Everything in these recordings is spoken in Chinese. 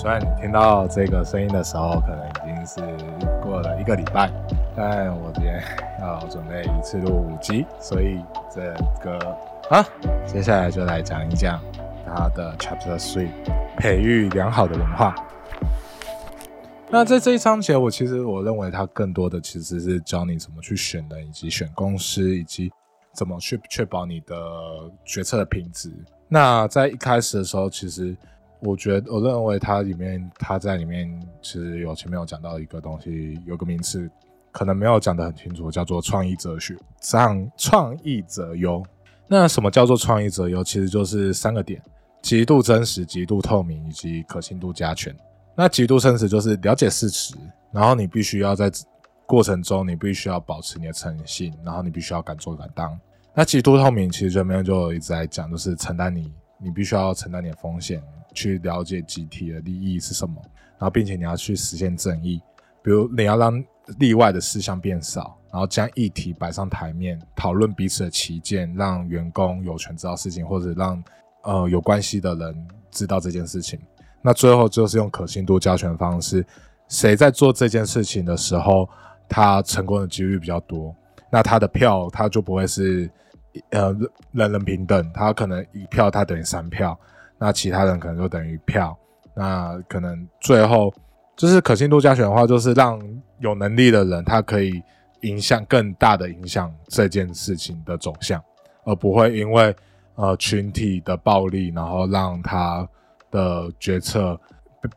虽然你听到这个声音的时候，可能已经是过了一个礼拜，但我今天要准备一次录五集，所以这个啊，接下来就来讲一讲它的 Chapter Three，培育良好的文化。那在这一章节，我其实我认为它更多的其实是教你怎么去选人，以及选公司，以及怎么去确保你的决策的品质。那在一开始的时候，其实。我觉得，我认为它里面，它在里面其实有前面有讲到一个东西，有个名词可能没有讲得很清楚，叫做创意哲学。上创意者优，那什么叫做创意者优？其实就是三个点：极度真实、极度透明以及可信度加权。那极度真实就是了解事实，然后你必须要在过程中，你必须要保持你的诚信，然后你必须要敢做敢当。那极度透明，其实前面就一直在讲，就是承担你，你必须要承担你的风险。去了解集体的利益是什么，然后并且你要去实现正义，比如你要让例外的事项变少，然后将议题摆上台面，讨论彼此的旗舰，让员工有权知道事情，或者让呃有关系的人知道这件事情。那最后就是用可信度加权方式，谁在做这件事情的时候，他成功的几率比较多，那他的票他就不会是呃人人平等，他可能一票他等于三票。那其他人可能就等于票，那可能最后就是可信度加权的话，就是让有能力的人他可以影响更大的影响这件事情的走向，而不会因为呃群体的暴力，然后让他的决策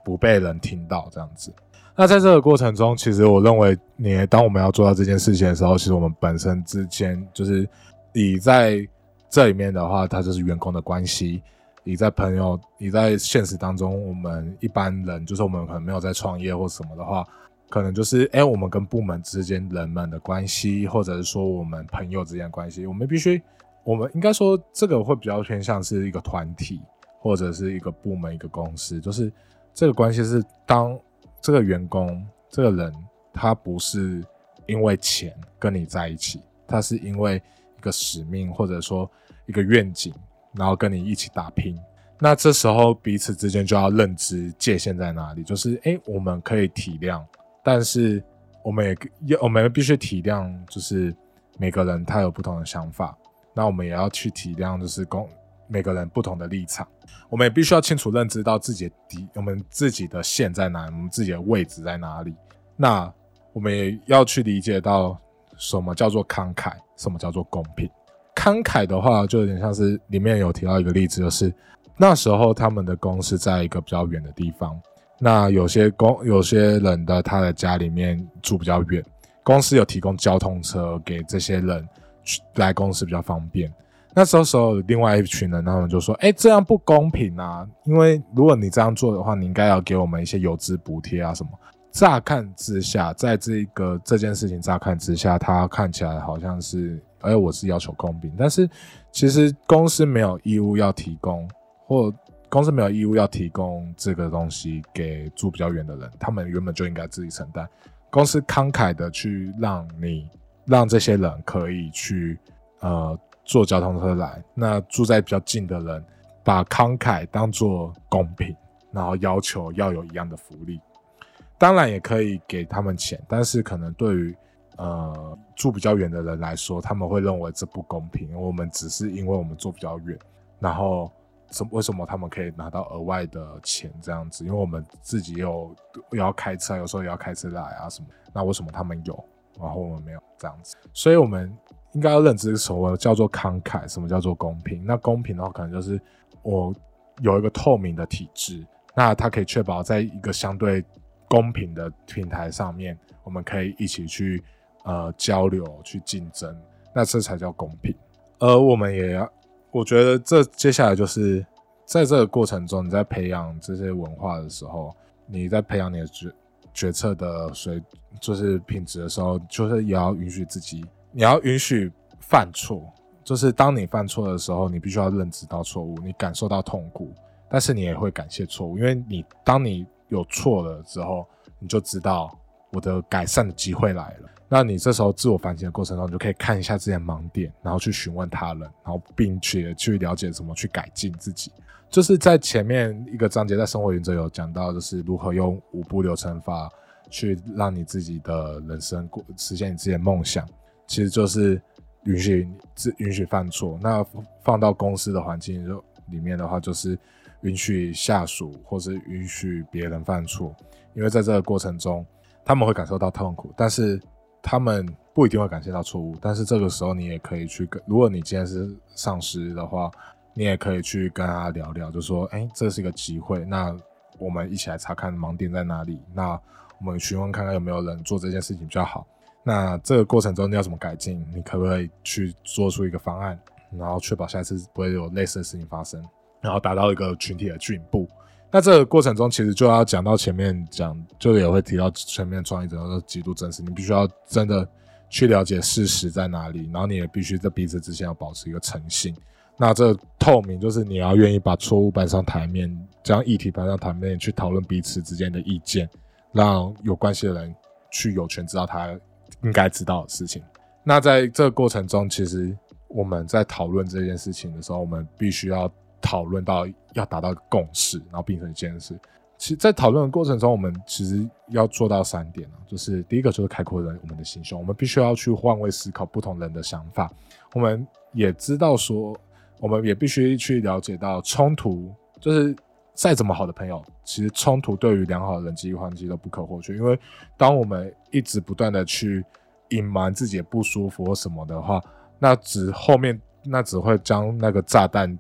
不被人听到这样子。那在这个过程中，其实我认为你当我们要做到这件事情的时候，其实我们本身之间就是你在这里面的话，它就是员工的关系。你在朋友，你在现实当中，我们一般人就是我们可能没有在创业或什么的话，可能就是哎，我们跟部门之间人们的关系，或者是说我们朋友之间关系，我们必须，我们应该说这个会比较偏向是一个团体或者是一个部门一个公司，就是这个关系是当这个员工这个人他不是因为钱跟你在一起，他是因为一个使命或者说一个愿景。然后跟你一起打拼，那这时候彼此之间就要认知界限在哪里，就是哎，我们可以体谅，但是我们也要，我们必须体谅，就是每个人他有不同的想法，那我们也要去体谅，就是公每个人不同的立场，我们也必须要清楚认知到自己的底，我们自己的线在哪，我们自己的位置在哪里，那我们也要去理解到什么叫做慷慨，什么叫做公平。慷慨的话，就有点像是里面有提到一个例子，就是那时候他们的公司在一个比较远的地方，那有些公有些人的他的家里面住比较远，公司有提供交通车给这些人去来公司比较方便。那时候时候另外一群人，他们就说：“哎，这样不公平啊！因为如果你这样做的话，你应该要给我们一些有资补贴啊什么。”乍看之下，在这个这件事情乍看之下，他看起来好像是。而我是要求公平，但是其实公司没有义务要提供，或公司没有义务要提供这个东西给住比较远的人，他们原本就应该自己承担。公司慷慨的去让你让这些人可以去呃坐交通车来，那住在比较近的人把慷慨当做公平，然后要求要有一样的福利。当然也可以给他们钱，但是可能对于呃，住比较远的人来说，他们会认为这不公平。我们只是因为我们住比较远，然后什为什么他们可以拿到额外的钱这样子？因为我们自己有要开车，有时候也要开车来啊什么。那为什么他们有，然后我们没有这样子？所以我们应该要认知什么叫做慷慨，什么叫做公平？那公平的话，可能就是我有一个透明的体制，那它可以确保在一个相对公平的平台上面，我们可以一起去。呃，交流去竞争，那这才叫公平。而我们也要，我觉得这接下来就是在这个过程中，你在培养这些文化的时候，你在培养你的决决策的水，就是品质的时候，就是也要允许自己，你要允许犯错。就是当你犯错的时候，你必须要认知到错误，你感受到痛苦，但是你也会感谢错误，因为你当你有错了之后，你就知道我的改善的机会来了。那你这时候自我反省的过程中，你就可以看一下自己的盲点，然后去询问他人，然后并且去了解怎么去改进自己。就是在前面一个章节，在生活原则有讲到，就是如何用五步流程法去让你自己的人生过实现你自己的梦想。其实就是允许自允许犯错。那放到公司的环境里面的话，就是允许下属或是允许别人犯错，因为在这个过程中他们会感受到痛苦，但是。他们不一定会感受到错误，但是这个时候你也可以去跟，如果你今天是上司的话，你也可以去跟他聊聊，就说，哎，这是一个机会，那我们一起来查看盲点在哪里，那我们询问看看有没有人做这件事情比较好，那这个过程中你要怎么改进，你可不可以去做出一个方案，然后确保下一次不会有类似的事情发生，然后达到一个群体的进步。那这个过程中，其实就要讲到前面讲，就也会提到前面创意者都极度真实，你必须要真的去了解事实在哪里，然后你也必须在彼此之间要保持一个诚信。那这透明就是你要愿意把错误搬上台面，将议题搬上台面去讨论彼此之间的意见，让有关系的人去有权知道他应该知道的事情。那在这个过程中，其实我们在讨论这件事情的时候，我们必须要。讨论到要达到共识，然后变成一件事。其实，在讨论的过程中，我们其实要做到三点啊，就是第一个就是开阔人我们的心胸，我们必须要去换位思考不同人的想法。我们也知道说，我们也必须去了解到冲突，就是再怎么好的朋友，其实冲突对于良好的人际关系都不可或缺。因为当我们一直不断的去隐瞒自己的不舒服或什么的话，那只后面那只会将那个炸弹。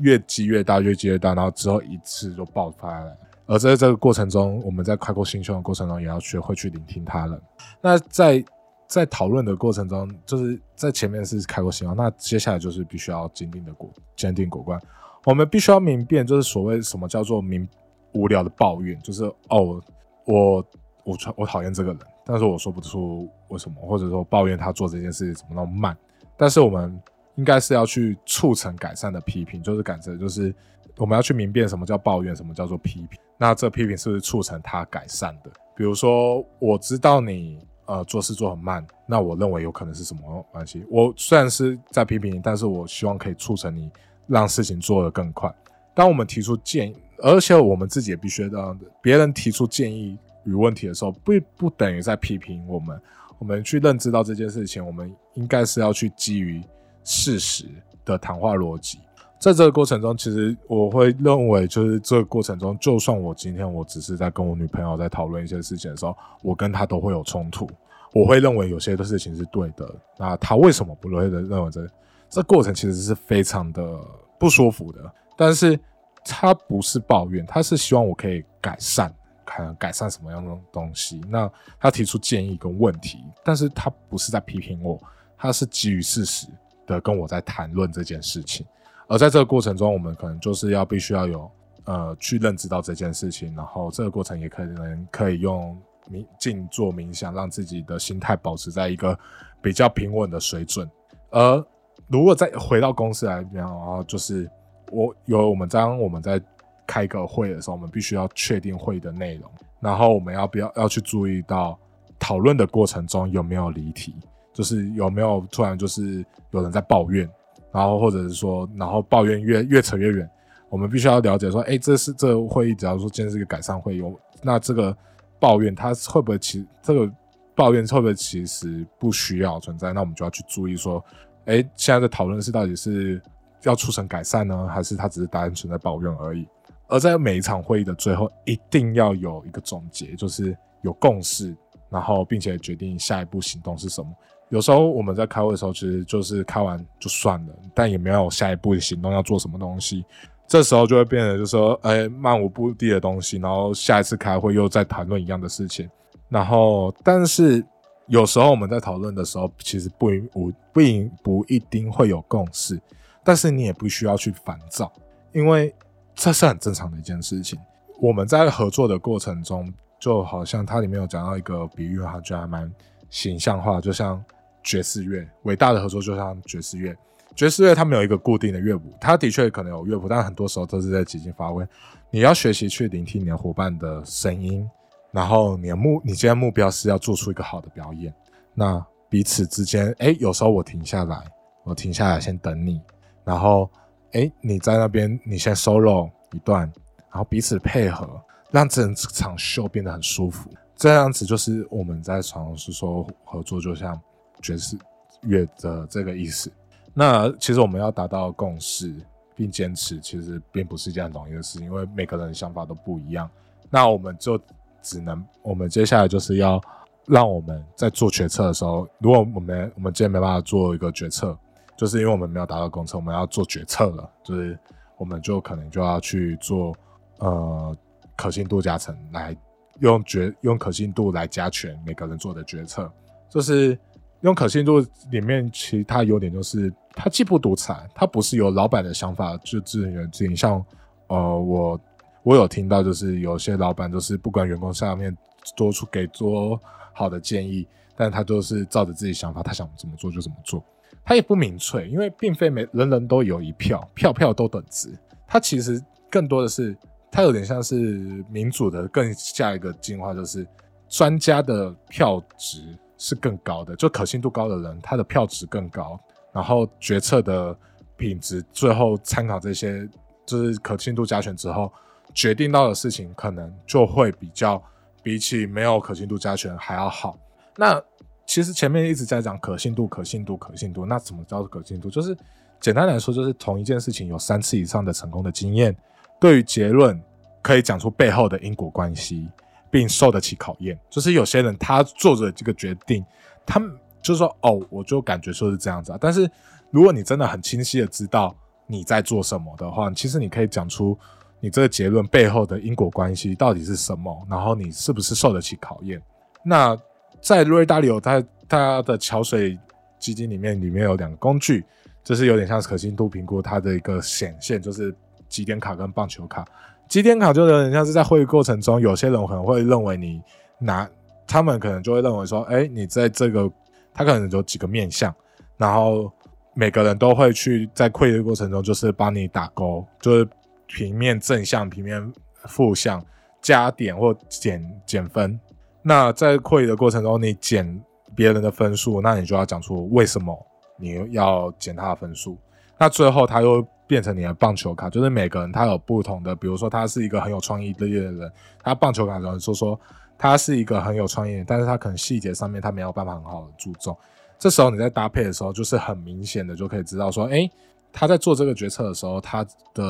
越积越大，越积越大，然后之后一次就爆发了。而在这个过程中，我们在开阔心胸的过程中，也要学会去聆听他人。那在在讨论的过程中，就是在前面是开阔心胸，那接下来就是必须要坚定的果坚定果断。我们必须要明辨，就是所谓什么叫做明无聊的抱怨，就是哦，我我我讨厌这个人，但是我说不出为什么，或者说抱怨他做这件事怎么那么慢。但是我们。应该是要去促成改善的批评，就是改正，就是我们要去明辨什么叫抱怨，什么叫做批评。那这批评是不是促成他改善的？比如说，我知道你呃做事做很慢，那我认为有可能是什么关系？我虽然是在批评你，但是我希望可以促成你让事情做得更快。当我们提出建议，而且我们自己也必须让别人提出建议与问题的时候，不不等于在批评我们。我们去认知到这件事情，我们应该是要去基于。事实的谈话逻辑，在这个过程中，其实我会认为，就是这个过程中，就算我今天我只是在跟我女朋友在讨论一些事情的时候，我跟她都会有冲突。我会认为有些的事情是对的，那她为什么不会的认为这这过程其实是非常的不舒服的？但是她不是抱怨，她是希望我可以改善，看改善什么样的东西。那她提出建议跟问题，但是她不是在批评我，她是基于事实。的跟我在谈论这件事情，而在这个过程中，我们可能就是要必须要有呃去认知到这件事情，然后这个过程也可能可以用冥静坐冥想，让自己的心态保持在一个比较平稳的水准。而如果再回到公司来讲，然后就是我有我们当我们在开个会的时候，我们必须要确定会的内容，然后我们要不要要去注意到讨论的过程中有没有离题。就是有没有突然就是有人在抱怨，然后或者是说，然后抱怨越越扯越远，我们必须要了解说，哎，这是这个会议，假如说今天是一个改善会议，那这个抱怨它会不会其这个抱怨会不会其实不需要存在？那我们就要去注意说，哎，现在的讨论是到底是要促成改善呢，还是它只是单纯在抱怨而已？而在每一场会议的最后，一定要有一个总结，就是有共识，然后并且决定下一步行动是什么。有时候我们在开会的时候，其实就是开完就算了，但也没有下一步的行动要做什么东西。这时候就会变得就是说，哎，漫无目的的东西，然后下一次开会又在谈论一样的事情。然后，但是有时候我们在讨论的时候，其实不不不不一定会有共识，但是你也不需要去烦躁，因为这是很正常的一件事情。我们在合作的过程中，就好像它里面有讲到一个比喻，它就还蛮形象化，就像。爵士乐，伟大的合作就像爵士乐。爵士乐它没有一个固定的乐谱，它的确可能有乐谱，但很多时候都是在即兴发挥。你要学习去聆听你的伙伴的声音，然后你的目，你今天目标是要做出一个好的表演。那彼此之间，哎，有时候我停下来，我停下来先等你，然后，哎，你在那边，你先 solo 一段，然后彼此配合，让整场秀变得很舒服。这样子就是我们在尝试说合作，就像爵士乐的这个意思。那其实我们要达到共识并坚持，其实并不是一件很容易的事，因为每个人想法都不一样。那我们就只能，我们接下来就是要。让我们在做决策的时候，如果我们我们今天没办法做一个决策，就是因为我们没有达到公测，我们要做决策了，就是我们就可能就要去做呃可信度加成，来用决用可信度来加权每个人做的决策。就是用可信度里面，其实它优点就是它既不独裁，它不是由老板的想法就自行决定。像呃我我有听到，就是有些老板就是不管员工下面多出给多。好的建议，但他都是照着自己想法，他想怎么做就怎么做。他也不明确，因为并非每人人都有一票，票票都等值。他其实更多的是，他有点像是民主的更下一个进化，就是专家的票值是更高的，就可信度高的人，他的票值更高，然后决策的品质，最后参考这些就是可信度加权之后，决定到的事情可能就会比较。比起没有可信度加权还要好。那其实前面一直在讲可信度、可信度、可信度。那怎么叫做可信度？就是简单来说，就是同一件事情有三次以上的成功的经验，对于结论可以讲出背后的因果关系，并受得起考验。就是有些人他做着这个决定，他们就说：“哦，我就感觉说是这样子啊。”但是如果你真的很清晰的知道你在做什么的话，其实你可以讲出。你这个结论背后的因果关系到底是什么？然后你是不是受得起考验？那在瑞达里欧他他的桥水基金里面，里面有两个工具，就是有点像可信度评估它的一个显现，就是几点卡跟棒球卡。几点卡就有点像是在会议过程中，有些人可能会认为你拿，他们可能就会认为说，哎，你在这个他可能有几个面相，然后每个人都会去在会议过程中就是帮你打勾，就是。平面正向、平面负向，加点或减减分。那在会议的过程中，你减别人的分数，那你就要讲出为什么你要减他的分数。那最后他又变成你的棒球卡，就是每个人他有不同的，比如说他是一个很有创意的人，他棒球卡的人说说他是一个很有创意，但是他可能细节上面他没有办法很好的注重。这时候你在搭配的时候，就是很明显的就可以知道说，哎，他在做这个决策的时候，他的。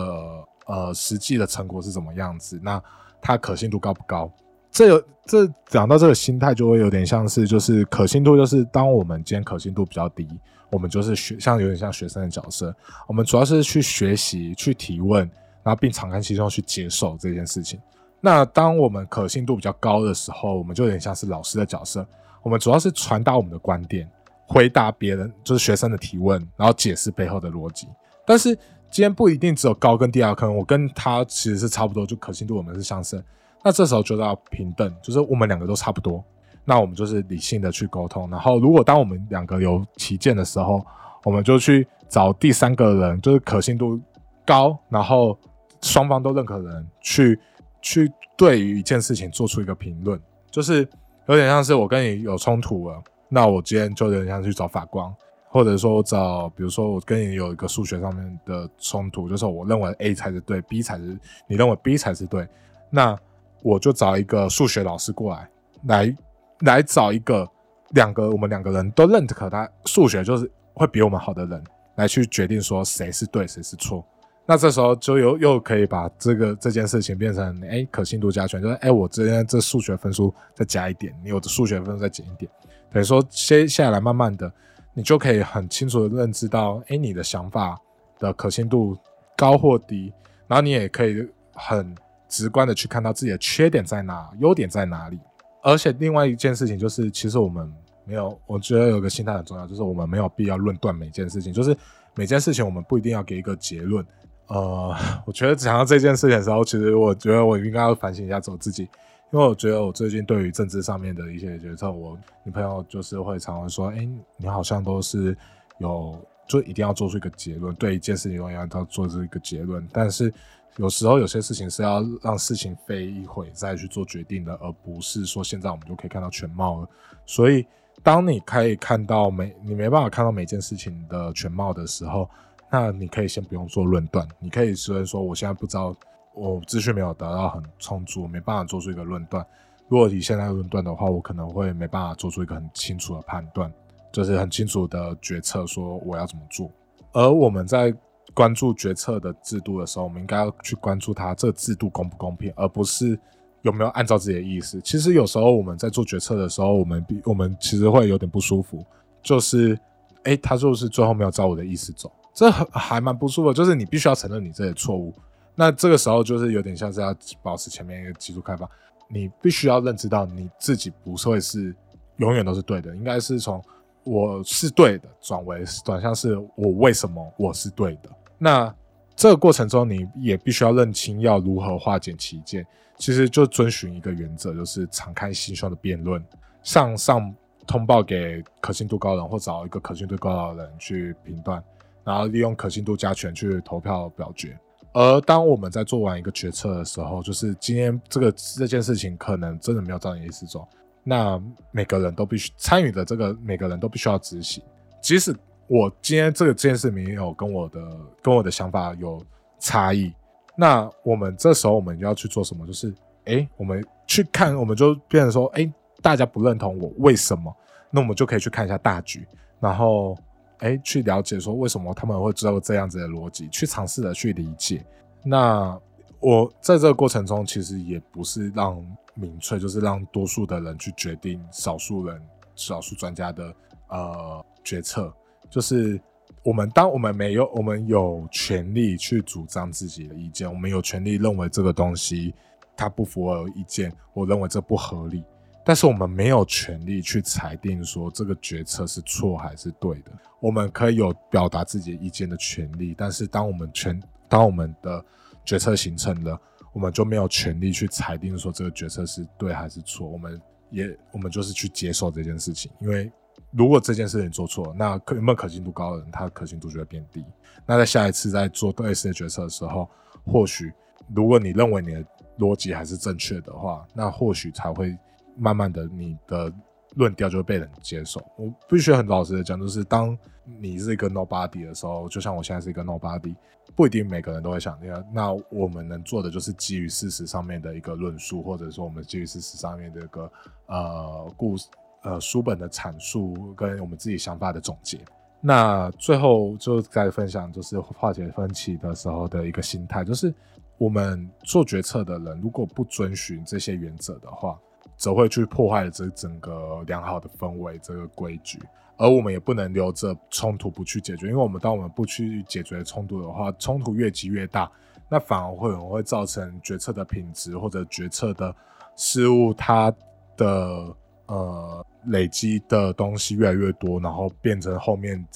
呃，实际的成果是怎么样子？那他可信度高不高？这有这讲到这个心态，就会有点像是，就是可信度，就是当我们今天可信度比较低，我们就是学，像有点像学生的角色，我们主要是去学习、去提问，然后并敞开心胸去接受这件事情。那当我们可信度比较高的时候，我们就有点像是老师的角色，我们主要是传达我们的观点，回答别人就是学生的提问，然后解释背后的逻辑，但是。今天不一定只有高跟低啊，可能我跟他其实是差不多，就可信度我们是相似。那这时候就要平等，就是我们两个都差不多，那我们就是理性的去沟通。然后如果当我们两个有旗舰的时候，我们就去找第三个人，就是可信度高，然后双方都认可的人，去去对于一件事情做出一个评论，就是有点像是我跟你有冲突了，那我今天就有点像去找法官。或者说找，比如说我跟你有一个数学上面的冲突，就是我认为 A 才是对，B 才是你认为 B 才是对，那我就找一个数学老师过来，来来找一个两个我们两个人都认可他数学就是会比我们好的人来去决定说谁是对谁是错。那这时候就又又可以把这个这件事情变成哎可信度加权，就是哎我这边这数学分数再加一点，你我的数学分数再减一点，等于说接下来慢慢的。你就可以很清楚的认知到，哎，你的想法的可信度高或低，然后你也可以很直观的去看到自己的缺点在哪，优点在哪里。而且另外一件事情就是，其实我们没有，我觉得有个心态很重要，就是我们没有必要论断每件事情，就是每件事情我们不一定要给一个结论。呃，我觉得讲到这件事情的时候，其实我觉得我应该要反省一下，走自己。因为我觉得我最近对于政治上面的一些决策，我女朋友就是会常常说：“哎，你好像都是有就一定要做出一个结论，对一件事情都要要做出一个结论。但是有时候有些事情是要让事情飞一会再去做决定的，而不是说现在我们就可以看到全貌了。所以当你可以看到每你没办法看到每件事情的全貌的时候，那你可以先不用做论断，你可以虽然说我现在不知道，我资讯没有得到很充足，没办法做出一个论断。如果以现在论断的话，我可能会没办法做出一个很清楚的判断，就是很清楚的决策，说我要怎么做。而我们在关注决策的制度的时候，我们应该要去关注它这个制度公不公平，而不是有没有按照自己的意思。其实有时候我们在做决策的时候，我们比我们其实会有点不舒服，就是哎，他就是最后没有照我的意思走，这还蛮不舒服。就是你必须要承认你这些错误，那这个时候就是有点像是要保持前面一个技术开发。你必须要认知到你自己不会是永远都是对的，应该是从我是对的转为转向是我为什么我是对的。那这个过程中，你也必须要认清要如何化简其见。其实就遵循一个原则，就是敞开心胸的辩论，向上通报给可信度高的人，或找一个可信度高的人去评断，然后利用可信度加权去投票表决。而当我们在做完一个决策的时候，就是今天这个这件事情可能真的没有照你意思做，那每个人都必须参与的这个每个人都必须要执行。即使我今天这个这件事没有跟我的跟我的想法有差异，那我们这时候我们要去做什么？就是哎，我们去看，我们就变成说，哎，大家不认同我为什么？那我们就可以去看一下大局，然后。哎，去了解说为什么他们会知道这样子的逻辑，去尝试的去理解。那我在这个过程中，其实也不是让民粹，就是让多数的人去决定少数人、少数专家的呃决策。就是我们当我们没有，我们有权利去主张自己的意见，我们有权利认为这个东西它不符合意见，我认为这不合理。但是我们没有权利去裁定说这个决策是错还是对的。我们可以有表达自己意见的权利，但是当我们权当我们的决策形成的，我们就没有权利去裁定说这个决策是对还是错。我们也我们就是去接受这件事情，因为如果这件事情做错，那可有没有可信度高的人，他可信度就会变低。那在下一次在做类似的决策的时候，或许如果你认为你的逻辑还是正确的话，那或许才会。慢慢的，你的论调就会被人接受。我必须很老实的讲，就是当你是一个 nobody 的时候，就像我现在是一个 nobody，不一定每个人都会想那样。那我们能做的就是基于事实上面的一个论述，或者说我们基于事实上面的一个呃故事呃书本的阐述，跟我们自己想法的总结。那最后就再分享，就是化解分歧的时候的一个心态，就是我们做决策的人，如果不遵循这些原则的话。则会去破坏了这整个良好的氛围，这个规矩，而我们也不能留着冲突不去解决，因为我们当我们不去解决冲突的话，冲突越积越大，那反而会会造成决策的品质或者决策的失误，它的呃累积的东西越来越多，然后变成后面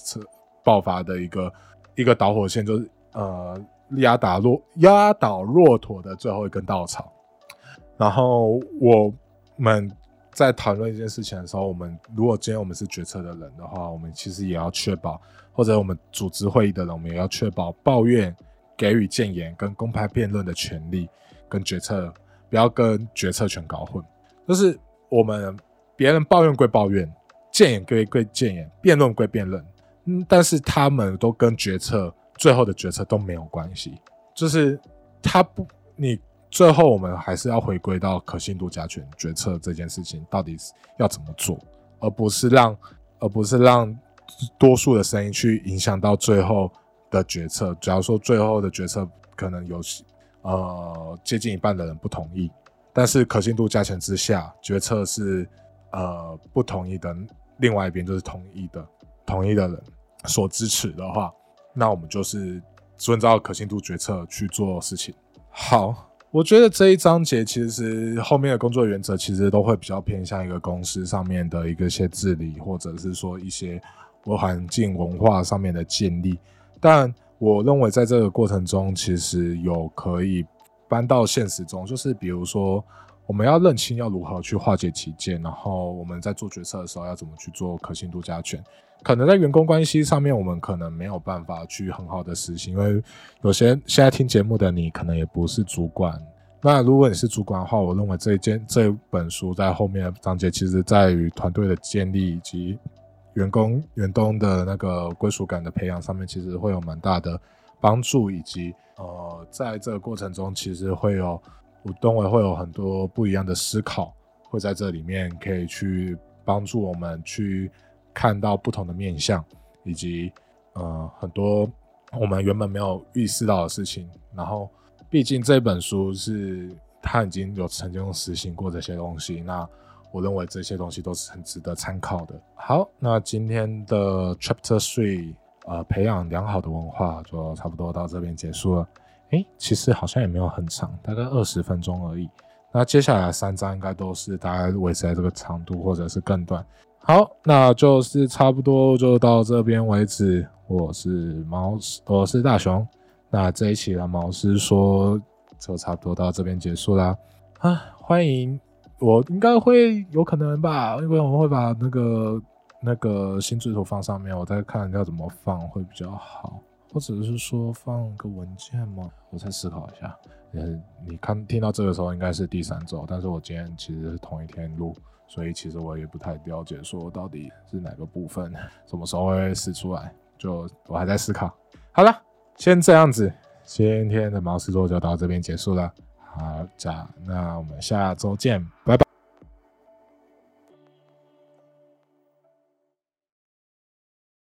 爆发的一个一个导火线，就是呃压倒骆压倒骆驼的最后一根稻草，然后我。们在讨论一件事情的时候，我们如果今天我们是决策的人的话，我们其实也要确保，或者我们组织会议的人，我们也要确保抱怨、给予谏言跟公开辩论的权利跟决策，不要跟决策权搞混。就是我们别人抱怨归抱怨，谏言归归谏言，辩论归辩论，嗯，但是他们都跟决策最后的决策都没有关系。就是他不你。最后，我们还是要回归到可信度加权决策这件事情，到底要怎么做，而不是让，而不是让多数的声音去影响到最后的决策。假如说最后的决策可能有呃接近一半的人不同意，但是可信度加权之下，决策是呃不同意的，另外一边就是同意的，同意的人所支持的话，那我们就是遵照可信度决策去做事情。好。我觉得这一章节其实后面的工作原则其实都会比较偏向一个公司上面的一个些治理，或者是说一些环境文化上面的建立。但我认为在这个过程中，其实有可以搬到现实中，就是比如说我们要认清要如何去化解其见，然后我们在做决策的时候要怎么去做可信度加权。可能在员工关系上面，我们可能没有办法去很好的实行，因为有些现在听节目的你，可能也不是主管，那如果你是主管的话，我认为这一件这本书在后面的章节，其实在于团队的建立以及员工员工的那个归属感的培养上面，其实会有蛮大的帮助，以及呃，在这个过程中，其实会有我认为会有很多不一样的思考，会在这里面可以去帮助我们去看到不同的面相，以及呃很多我们原本没有意识到的事情。然后，毕竟这本书是他已经有曾经实行过这些东西，那。我认为这些东西都是很值得参考的。好，那今天的 Chapter Three，呃，培养良好的文化就差不多到这边结束了。诶，其实好像也没有很长，大概二十分钟而已。那接下来三章应该都是大概维持在这个长度，或者是更短。好，那就是差不多就到这边为止。我是毛，我是大雄。那这一期的毛师说就差不多到这边结束啦。啊，欢迎。我应该会有可能吧，因为我们会把那个那个新制图放上面，我再看要怎么放会比较好，或者是说放个文件吗？我再思考一下。嗯，你看听到这个时候应该是第三周，但是我今天其实是同一天录，所以其实我也不太了解说到底是哪个部分什么时候会试出来，就我还在思考。好了，先这样子，今天的毛师座就到这边结束了。好，家，那我们下周见，拜拜。